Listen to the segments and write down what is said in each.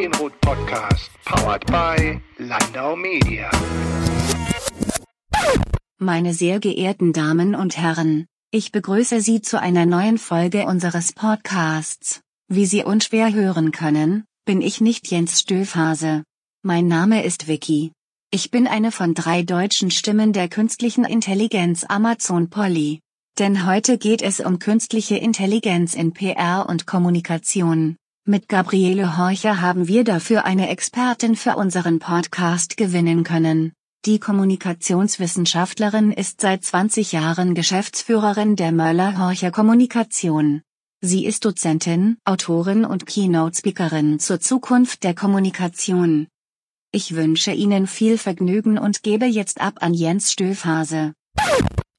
Input Podcast, powered by Landau Media. Meine sehr geehrten Damen und Herren, ich begrüße Sie zu einer neuen Folge unseres Podcasts. Wie Sie unschwer hören können, bin ich nicht Jens Stöfhase. Mein Name ist Vicky. Ich bin eine von drei deutschen Stimmen der künstlichen Intelligenz Amazon Polly. Denn heute geht es um künstliche Intelligenz in PR und Kommunikation. Mit Gabriele Horcher haben wir dafür eine Expertin für unseren Podcast gewinnen können. Die Kommunikationswissenschaftlerin ist seit 20 Jahren Geschäftsführerin der Möller-Horcher Kommunikation. Sie ist Dozentin, Autorin und Keynote-Speakerin zur Zukunft der Kommunikation. Ich wünsche Ihnen viel Vergnügen und gebe jetzt ab an Jens Stöfhase.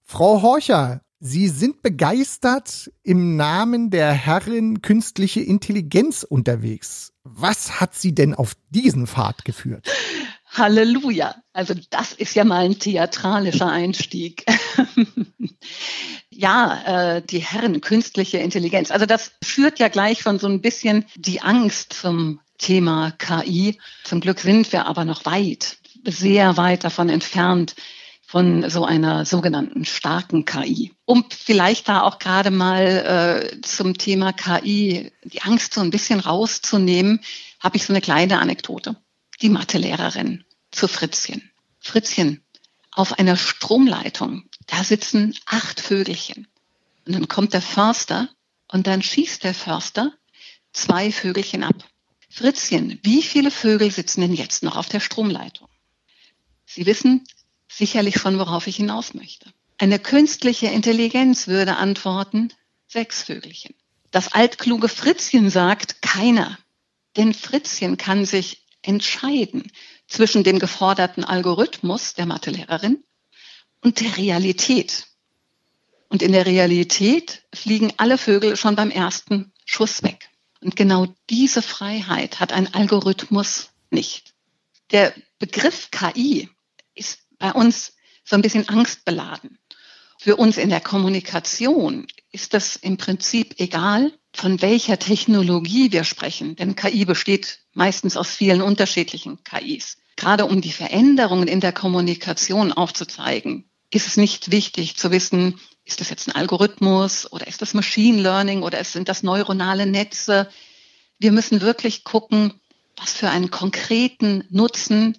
Frau Horcher, Sie sind begeistert im Namen der Herrin künstliche Intelligenz unterwegs. Was hat Sie denn auf diesen Pfad geführt? Halleluja. Also das ist ja mal ein theatralischer Einstieg. ja, äh, die Herren künstliche Intelligenz. Also das führt ja gleich von so ein bisschen die Angst zum Thema KI. Zum Glück sind wir aber noch weit, sehr weit davon entfernt, von so einer sogenannten starken KI. Um vielleicht da auch gerade mal äh, zum Thema KI die Angst so ein bisschen rauszunehmen, habe ich so eine kleine Anekdote. Die Mathelehrerin zu Fritzchen. Fritzchen, auf einer Stromleitung, da sitzen acht Vögelchen. Und dann kommt der Förster und dann schießt der Förster zwei Vögelchen ab. Fritzchen, wie viele Vögel sitzen denn jetzt noch auf der Stromleitung? Sie wissen, sicherlich schon, worauf ich hinaus möchte. Eine künstliche Intelligenz würde antworten, sechs Vögelchen. Das altkluge Fritzchen sagt, keiner. Denn Fritzchen kann sich entscheiden zwischen dem geforderten Algorithmus der Mathelehrerin und der Realität. Und in der Realität fliegen alle Vögel schon beim ersten Schuss weg. Und genau diese Freiheit hat ein Algorithmus nicht. Der Begriff KI ist bei uns so ein bisschen angstbeladen. Für uns in der Kommunikation ist das im Prinzip egal, von welcher Technologie wir sprechen, denn KI besteht meistens aus vielen unterschiedlichen KIs. Gerade um die Veränderungen in der Kommunikation aufzuzeigen, ist es nicht wichtig zu wissen, ist das jetzt ein Algorithmus oder ist das Machine Learning oder sind das neuronale Netze? Wir müssen wirklich gucken, was für einen konkreten Nutzen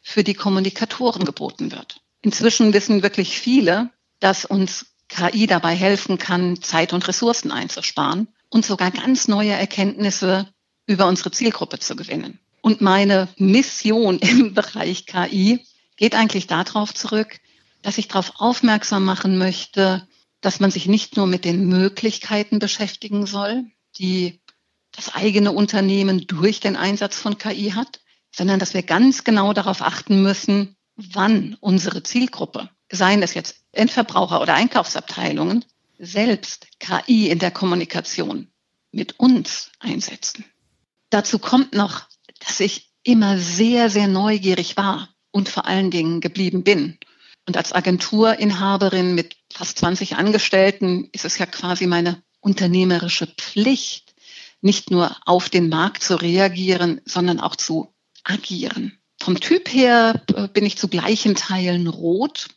für die Kommunikatoren geboten wird. Inzwischen wissen wirklich viele, dass uns KI dabei helfen kann, Zeit und Ressourcen einzusparen und sogar ganz neue Erkenntnisse über unsere Zielgruppe zu gewinnen. Und meine Mission im Bereich KI geht eigentlich darauf zurück, dass ich darauf aufmerksam machen möchte, dass man sich nicht nur mit den Möglichkeiten beschäftigen soll, die das eigene Unternehmen durch den Einsatz von KI hat, sondern dass wir ganz genau darauf achten müssen, wann unsere Zielgruppe, seien es jetzt Endverbraucher oder Einkaufsabteilungen, selbst KI in der Kommunikation mit uns einsetzen. Dazu kommt noch, dass ich immer sehr, sehr neugierig war und vor allen Dingen geblieben bin. Und als Agenturinhaberin mit fast 20 Angestellten ist es ja quasi meine unternehmerische Pflicht, nicht nur auf den Markt zu reagieren, sondern auch zu agieren. Vom Typ her äh, bin ich zu gleichen Teilen rot,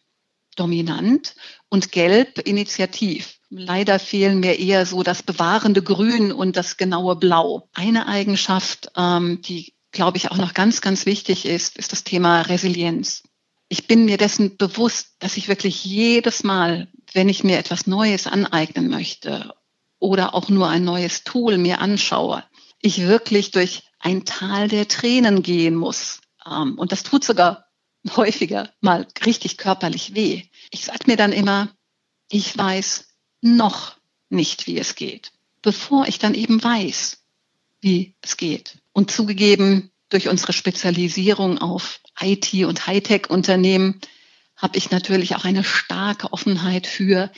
dominant und gelb, initiativ. Leider fehlen mir eher so das bewahrende Grün und das genaue Blau. Eine Eigenschaft, ähm, die, glaube ich, auch noch ganz, ganz wichtig ist, ist das Thema Resilienz. Ich bin mir dessen bewusst, dass ich wirklich jedes Mal, wenn ich mir etwas Neues aneignen möchte oder auch nur ein neues Tool mir anschaue, ich wirklich durch ein Tal der Tränen gehen muss. Ähm, und das tut sogar häufiger mal richtig körperlich weh. Ich sage mir dann immer, ich weiß noch nicht, wie es geht, bevor ich dann eben weiß, wie es geht. Und zugegeben, durch unsere Spezialisierung auf IT und Hightech-Unternehmen habe ich natürlich auch eine starke Offenheit für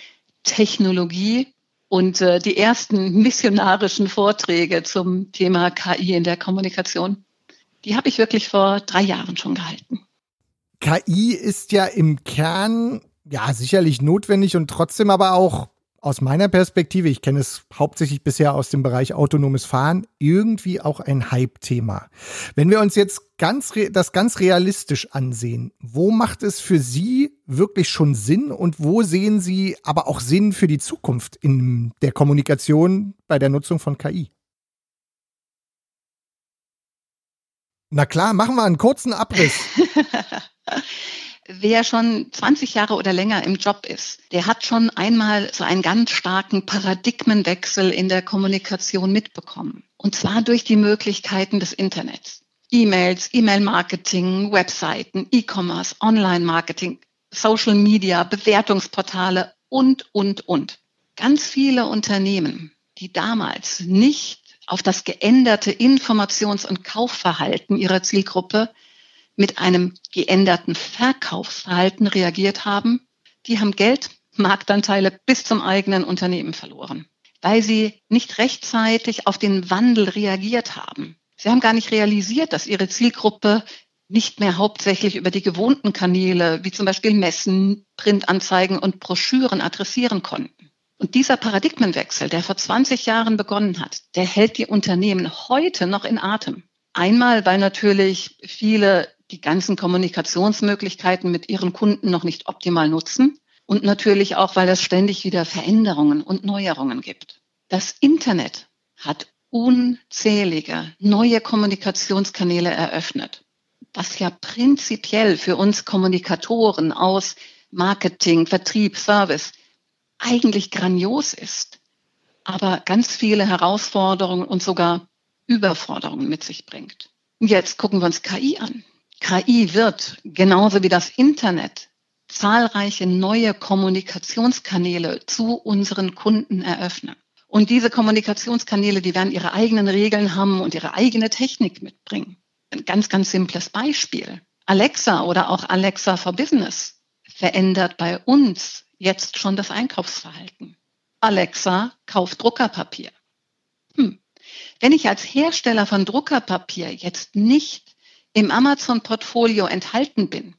Technologie und äh, die ersten missionarischen Vorträge zum Thema KI in der Kommunikation, die habe ich wirklich vor drei Jahren schon gehalten. KI ist ja im Kern ja sicherlich notwendig und trotzdem aber auch aus meiner Perspektive, ich kenne es hauptsächlich bisher aus dem Bereich autonomes Fahren, irgendwie auch ein Hype-Thema. Wenn wir uns jetzt ganz das ganz realistisch ansehen, wo macht es für Sie wirklich schon Sinn und wo sehen Sie aber auch Sinn für die Zukunft in der Kommunikation bei der Nutzung von KI? Na klar, machen wir einen kurzen Abriss. Wer schon 20 Jahre oder länger im Job ist, der hat schon einmal so einen ganz starken Paradigmenwechsel in der Kommunikation mitbekommen. Und zwar durch die Möglichkeiten des Internets. E-Mails, E-Mail-Marketing, Webseiten, E-Commerce, Online-Marketing, Social Media, Bewertungsportale und, und, und. Ganz viele Unternehmen, die damals nicht auf das geänderte Informations- und Kaufverhalten ihrer Zielgruppe mit einem geänderten Verkaufsverhalten reagiert haben, die haben Geld, Marktanteile bis zum eigenen Unternehmen verloren, weil sie nicht rechtzeitig auf den Wandel reagiert haben. Sie haben gar nicht realisiert, dass ihre Zielgruppe nicht mehr hauptsächlich über die gewohnten Kanäle wie zum Beispiel Messen, Printanzeigen und Broschüren adressieren konnten. Und dieser Paradigmenwechsel, der vor 20 Jahren begonnen hat, der hält die Unternehmen heute noch in Atem. Einmal, weil natürlich viele die ganzen Kommunikationsmöglichkeiten mit ihren Kunden noch nicht optimal nutzen und natürlich auch, weil es ständig wieder Veränderungen und Neuerungen gibt. Das Internet hat unzählige neue Kommunikationskanäle eröffnet, was ja prinzipiell für uns Kommunikatoren aus Marketing, Vertrieb, Service eigentlich grandios ist, aber ganz viele Herausforderungen und sogar Überforderungen mit sich bringt. Jetzt gucken wir uns KI an. KI wird, genauso wie das Internet, zahlreiche neue Kommunikationskanäle zu unseren Kunden eröffnen. Und diese Kommunikationskanäle, die werden ihre eigenen Regeln haben und ihre eigene Technik mitbringen. Ein ganz, ganz simples Beispiel. Alexa oder auch Alexa for Business verändert bei uns jetzt schon das Einkaufsverhalten. Alexa kauft Druckerpapier. Hm. Wenn ich als Hersteller von Druckerpapier jetzt nicht im Amazon-Portfolio enthalten bin,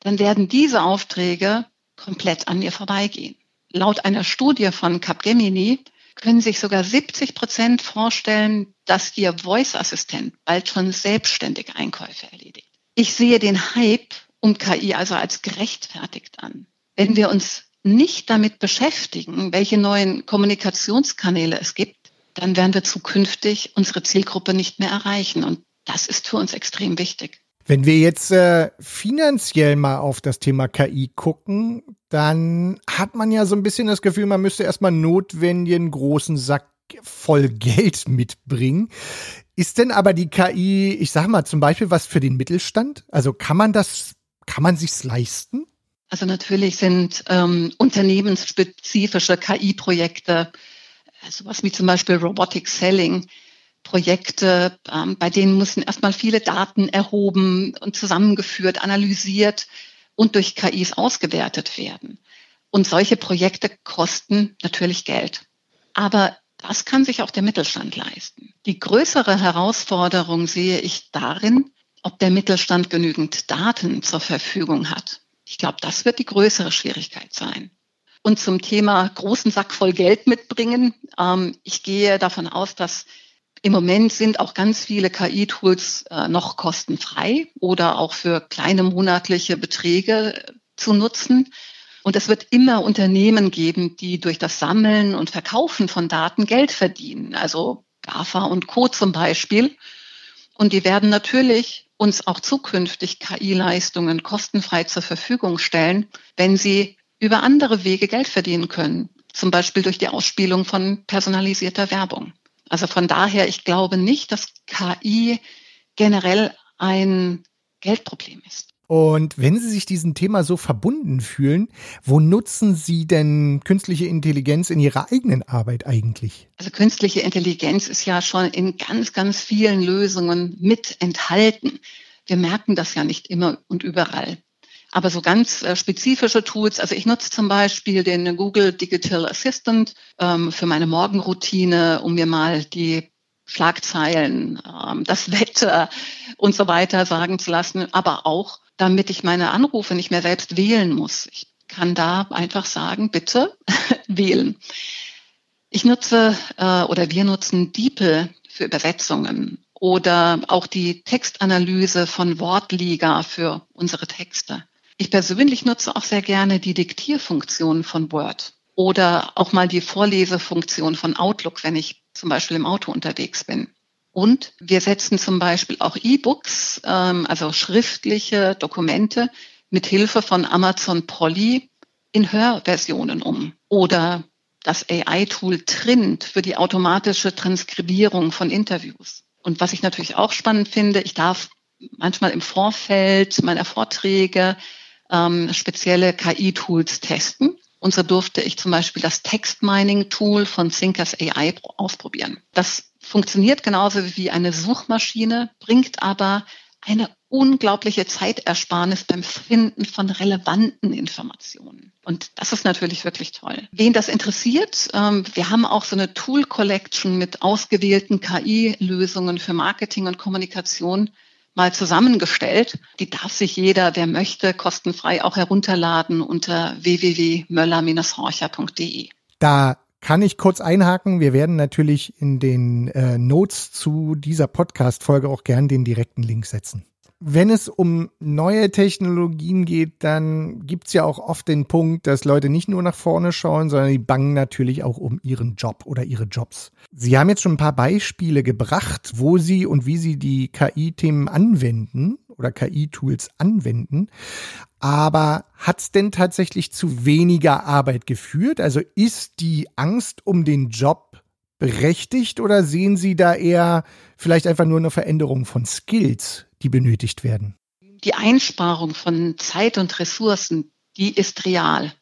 dann werden diese Aufträge komplett an mir vorbeigehen. Laut einer Studie von Capgemini können sich sogar 70 Prozent vorstellen, dass ihr Voice-Assistent bald schon selbstständig Einkäufe erledigt. Ich sehe den Hype um KI also als gerechtfertigt an. Wenn wir uns nicht damit beschäftigen, welche neuen Kommunikationskanäle es gibt, dann werden wir zukünftig unsere Zielgruppe nicht mehr erreichen. Und das ist für uns extrem wichtig. Wenn wir jetzt äh, finanziell mal auf das Thema KI gucken, dann hat man ja so ein bisschen das Gefühl, man müsste erstmal notwendigen großen Sack voll Geld mitbringen. Ist denn aber die KI, ich sag mal zum Beispiel was für den Mittelstand? Also kann man das, kann man sich's leisten? Also natürlich sind ähm, unternehmensspezifische KI-Projekte, äh, sowas wie zum Beispiel Robotic Selling, Projekte, ähm, bei denen müssen erstmal viele Daten erhoben und zusammengeführt, analysiert und durch KIs ausgewertet werden. Und solche Projekte kosten natürlich Geld. Aber das kann sich auch der Mittelstand leisten. Die größere Herausforderung sehe ich darin, ob der Mittelstand genügend Daten zur Verfügung hat. Ich glaube, das wird die größere Schwierigkeit sein. Und zum Thema großen Sack voll Geld mitbringen. Ähm, ich gehe davon aus, dass im Moment sind auch ganz viele KI-Tools äh, noch kostenfrei oder auch für kleine monatliche Beträge äh, zu nutzen. Und es wird immer Unternehmen geben, die durch das Sammeln und Verkaufen von Daten Geld verdienen. Also GAFA und Co. zum Beispiel. Und die werden natürlich uns auch zukünftig KI-Leistungen kostenfrei zur Verfügung stellen, wenn sie über andere Wege Geld verdienen können. Zum Beispiel durch die Ausspielung von personalisierter Werbung. Also von daher, ich glaube nicht, dass KI generell ein Geldproblem ist. Und wenn Sie sich diesem Thema so verbunden fühlen, wo nutzen Sie denn künstliche Intelligenz in Ihrer eigenen Arbeit eigentlich? Also künstliche Intelligenz ist ja schon in ganz, ganz vielen Lösungen mit enthalten. Wir merken das ja nicht immer und überall. Aber so ganz äh, spezifische Tools, also ich nutze zum Beispiel den Google Digital Assistant ähm, für meine Morgenroutine, um mir mal die Schlagzeilen, ähm, das Wetter und so weiter sagen zu lassen, aber auch, damit ich meine Anrufe nicht mehr selbst wählen muss. Ich kann da einfach sagen, bitte wählen. Ich nutze äh, oder wir nutzen DeepL für Übersetzungen oder auch die Textanalyse von Wortliga für unsere Texte. Ich persönlich nutze auch sehr gerne die Diktierfunktion von Word oder auch mal die Vorlesefunktion von Outlook, wenn ich zum Beispiel im Auto unterwegs bin. Und wir setzen zum Beispiel auch E-Books, ähm, also schriftliche Dokumente, mit Hilfe von Amazon Polly in Hörversionen um. Oder das AI-Tool Trint für die automatische Transkribierung von Interviews. Und was ich natürlich auch spannend finde, ich darf manchmal im Vorfeld meiner Vorträge ähm, spezielle KI-Tools testen. Und so durfte ich zum Beispiel das Text-Mining-Tool von Thinkers AI ausprobieren. Das funktioniert genauso wie eine Suchmaschine, bringt aber eine unglaubliche Zeitersparnis beim Finden von relevanten Informationen. Und das ist natürlich wirklich toll. Wen das interessiert, ähm, wir haben auch so eine Tool Collection mit ausgewählten KI-Lösungen für Marketing und Kommunikation mal zusammengestellt. Die darf sich jeder, wer möchte, kostenfrei auch herunterladen unter www.möller-horcher.de. Da kann ich kurz einhaken. Wir werden natürlich in den äh, Notes zu dieser Podcast-Folge auch gern den direkten Link setzen wenn es um neue Technologien geht, dann gibt's ja auch oft den Punkt, dass Leute nicht nur nach vorne schauen, sondern die bangen natürlich auch um ihren Job oder ihre Jobs. Sie haben jetzt schon ein paar Beispiele gebracht, wo Sie und wie Sie die KI-Themen anwenden oder KI-Tools anwenden. Aber hat's denn tatsächlich zu weniger Arbeit geführt? Also ist die Angst um den Job berechtigt oder sehen Sie da eher vielleicht einfach nur eine Veränderung von Skills, die benötigt werden? Die Einsparung von Zeit und Ressourcen, die ist real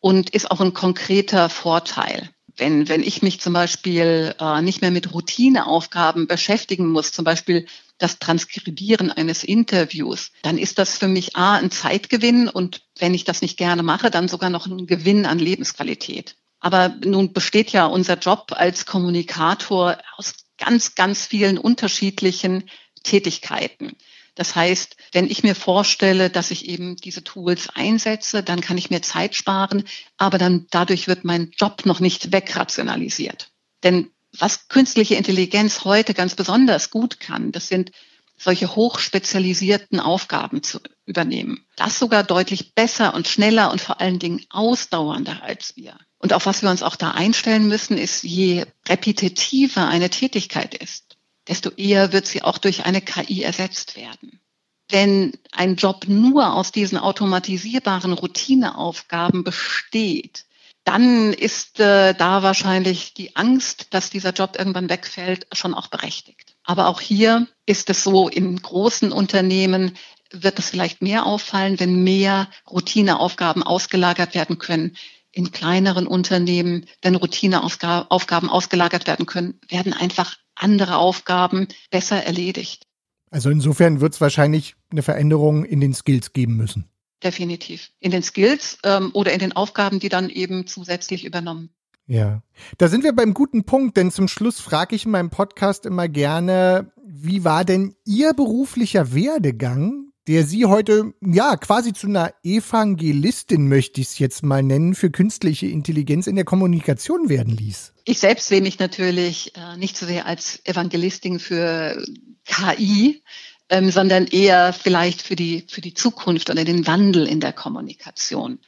und ist auch ein konkreter Vorteil. Wenn, wenn ich mich zum Beispiel äh, nicht mehr mit Routineaufgaben beschäftigen muss, zum Beispiel das Transkribieren eines Interviews, dann ist das für mich A, ein Zeitgewinn und wenn ich das nicht gerne mache, dann sogar noch ein Gewinn an Lebensqualität. Aber nun besteht ja unser Job als Kommunikator aus ganz, ganz vielen unterschiedlichen Tätigkeiten. Das heißt, wenn ich mir vorstelle, dass ich eben diese Tools einsetze, dann kann ich mir Zeit sparen, aber dann dadurch wird mein Job noch nicht wegrationalisiert. Denn was künstliche Intelligenz heute ganz besonders gut kann, das sind solche hochspezialisierten Aufgaben zu übernehmen. Das sogar deutlich besser und schneller und vor allen Dingen ausdauernder als wir. Und auf was wir uns auch da einstellen müssen, ist, je repetitiver eine Tätigkeit ist, desto eher wird sie auch durch eine KI ersetzt werden. Wenn ein Job nur aus diesen automatisierbaren Routineaufgaben besteht, dann ist äh, da wahrscheinlich die Angst, dass dieser Job irgendwann wegfällt, schon auch berechtigt. Aber auch hier ist es so, in großen Unternehmen wird es vielleicht mehr auffallen, wenn mehr Routineaufgaben ausgelagert werden können. In kleineren Unternehmen, wenn Routineaufgaben ausgelagert werden können, werden einfach andere Aufgaben besser erledigt. Also insofern wird es wahrscheinlich eine Veränderung in den Skills geben müssen. Definitiv. In den Skills ähm, oder in den Aufgaben, die dann eben zusätzlich übernommen. Ja, da sind wir beim guten Punkt, denn zum Schluss frage ich in meinem Podcast immer gerne, wie war denn Ihr beruflicher Werdegang, der Sie heute ja quasi zu einer Evangelistin, möchte ich es jetzt mal nennen, für künstliche Intelligenz in der Kommunikation werden ließ? Ich selbst sehe mich natürlich äh, nicht so sehr als Evangelistin für KI, ähm, sondern eher vielleicht für die, für die Zukunft oder den Wandel in der Kommunikation.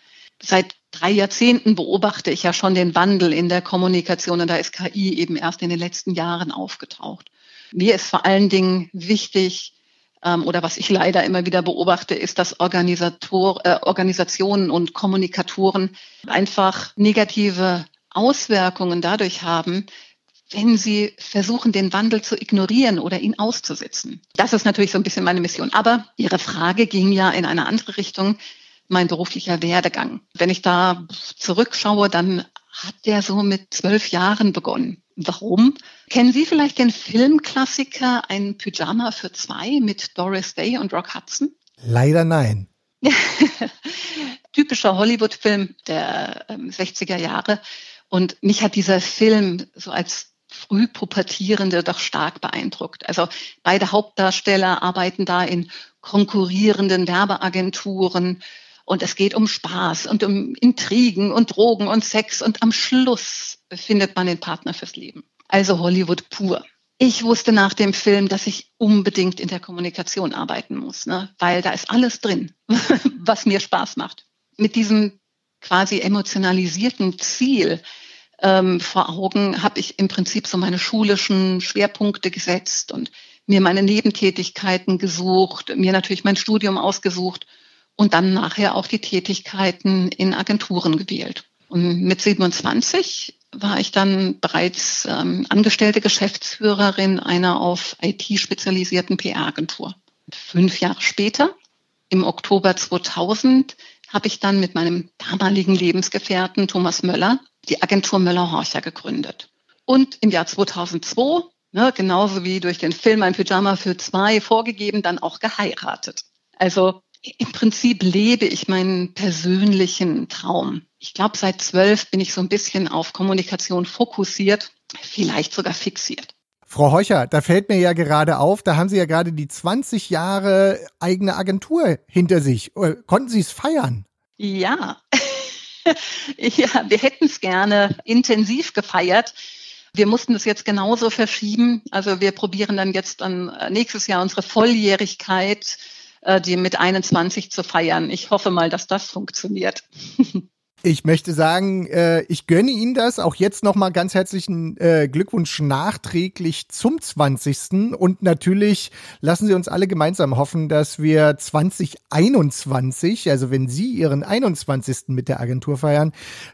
Seit drei Jahrzehnten beobachte ich ja schon den Wandel in der Kommunikation und da ist KI eben erst in den letzten Jahren aufgetaucht. Mir ist vor allen Dingen wichtig, ähm, oder was ich leider immer wieder beobachte, ist, dass Organisator, äh, Organisationen und Kommunikatoren einfach negative Auswirkungen dadurch haben, wenn sie versuchen, den Wandel zu ignorieren oder ihn auszusitzen. Das ist natürlich so ein bisschen meine Mission. Aber Ihre Frage ging ja in eine andere Richtung, mein beruflicher Werdegang. Wenn ich da zurückschaue, dann hat der so mit zwölf Jahren begonnen. Warum? Kennen Sie vielleicht den Filmklassiker Ein Pyjama für zwei mit Doris Day und Rock Hudson? Leider nein. Typischer Hollywood-Film der ähm, 60er Jahre. Und mich hat dieser Film so als Frühpubertierende doch stark beeindruckt. Also beide Hauptdarsteller arbeiten da in konkurrierenden Werbeagenturen Und es geht um Spaß und um Intrigen und Drogen und Sex und am Schluss findet man den Partner fürs Leben. Also Hollywood pur. Ich wusste nach dem Film, dass ich unbedingt in der Kommunikation arbeiten muss, ne? weil da ist alles drin, was mir Spaß macht. Mit diesem quasi emotionalisierten Ziel ähm, vor Augen habe ich im Prinzip so meine schulischen Schwerpunkte gesetzt und mir meine Nebentätigkeiten gesucht, mir natürlich mein Studium ausgesucht und dann nachher auch die Tätigkeiten in Agenturen gewählt. Und mit 27 war ich dann bereits ähm, angestellte Geschäftsführerin einer auf IT spezialisierten PR-Agentur. Fünf Jahre später, im Oktober 2000, habe ich dann mit meinem damaligen Lebensgefährten Thomas Möller die Agentur Möller-Horcher gegründet. Und im Jahr 2002, ne, genauso wie durch den Film Ein Pyjama für zwei vorgegeben, dann auch geheiratet. Also im Prinzip lebe ich meinen persönlichen Traum. Ich glaube, seit zwölf bin ich so ein bisschen auf Kommunikation fokussiert, vielleicht sogar fixiert. Frau Heucher, da fällt mir ja gerade auf, da haben Sie ja gerade die 20 Jahre eigene Agentur hinter sich. Äh, konnten Sie es feiern? Ja, ja wir hätten es gerne intensiv gefeiert. Wir mussten es jetzt genauso verschieben. Also wir probieren dann jetzt dann äh, nächstes Jahr unsere Volljährigkeit äh, die mit 21 zu feiern. Ich hoffe mal, dass das funktioniert. Ich möchte sagen, äh, ich gönne Ihnen das. Auch jetzt nochmal ganz herzlichen äh, Glückwunsch nachträglich zum 20. Und natürlich lassen Sie uns alle gemeinsam hoffen, dass wir 2021, also wenn Sie Ihren 21. mit der Agentur feiern,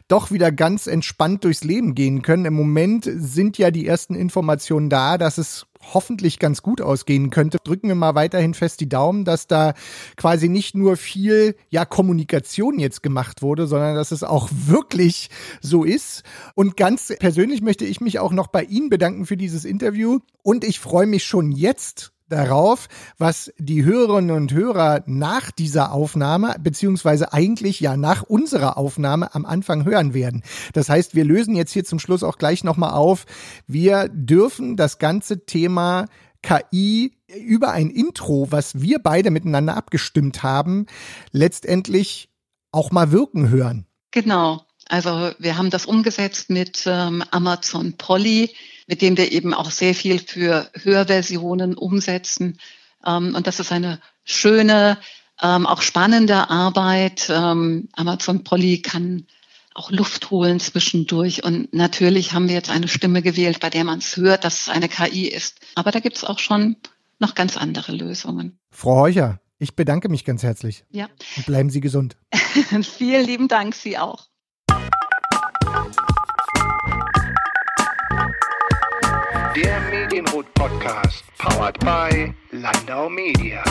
doch wieder ganz entspannt durchs Leben gehen können. Im Moment sind ja die ersten Informationen da, dass es hoffentlich ganz gut ausgehen könnte. Drücken wir mal weiterhin fest die Daumen, dass da quasi nicht nur viel ja Kommunikation jetzt gemacht wurde, sondern dass es auch wirklich so ist. Und ganz persönlich möchte ich mich auch noch bei Ihnen bedanken für dieses Interview und ich freue mich schon jetzt darauf, was die Hörerinnen und Hörer nach dieser Aufnahme, beziehungsweise eigentlich ja nach unserer Aufnahme am Anfang hören werden. Das heißt, wir lösen jetzt hier zum Schluss auch gleich nochmal auf. Wir dürfen das ganze Thema KI über ein Intro, was wir beide miteinander abgestimmt haben, letztendlich auch mal wirken hören. Genau. Also wir haben das umgesetzt mit ähm, Amazon Polly, mit dem wir eben auch sehr viel für Hörversionen umsetzen. Ähm, und das ist eine schöne, ähm, auch spannende Arbeit. Ähm, Amazon Polly kann auch Luft holen zwischendurch. Und natürlich haben wir jetzt eine Stimme gewählt, bei der man es hört, dass es eine KI ist. Aber da gibt es auch schon noch ganz andere Lösungen. Frau Heucher, ich bedanke mich ganz herzlich. Ja. Und bleiben Sie gesund. Vielen lieben Dank, Sie auch. Der Medienrot Podcast, powered by Landau Media.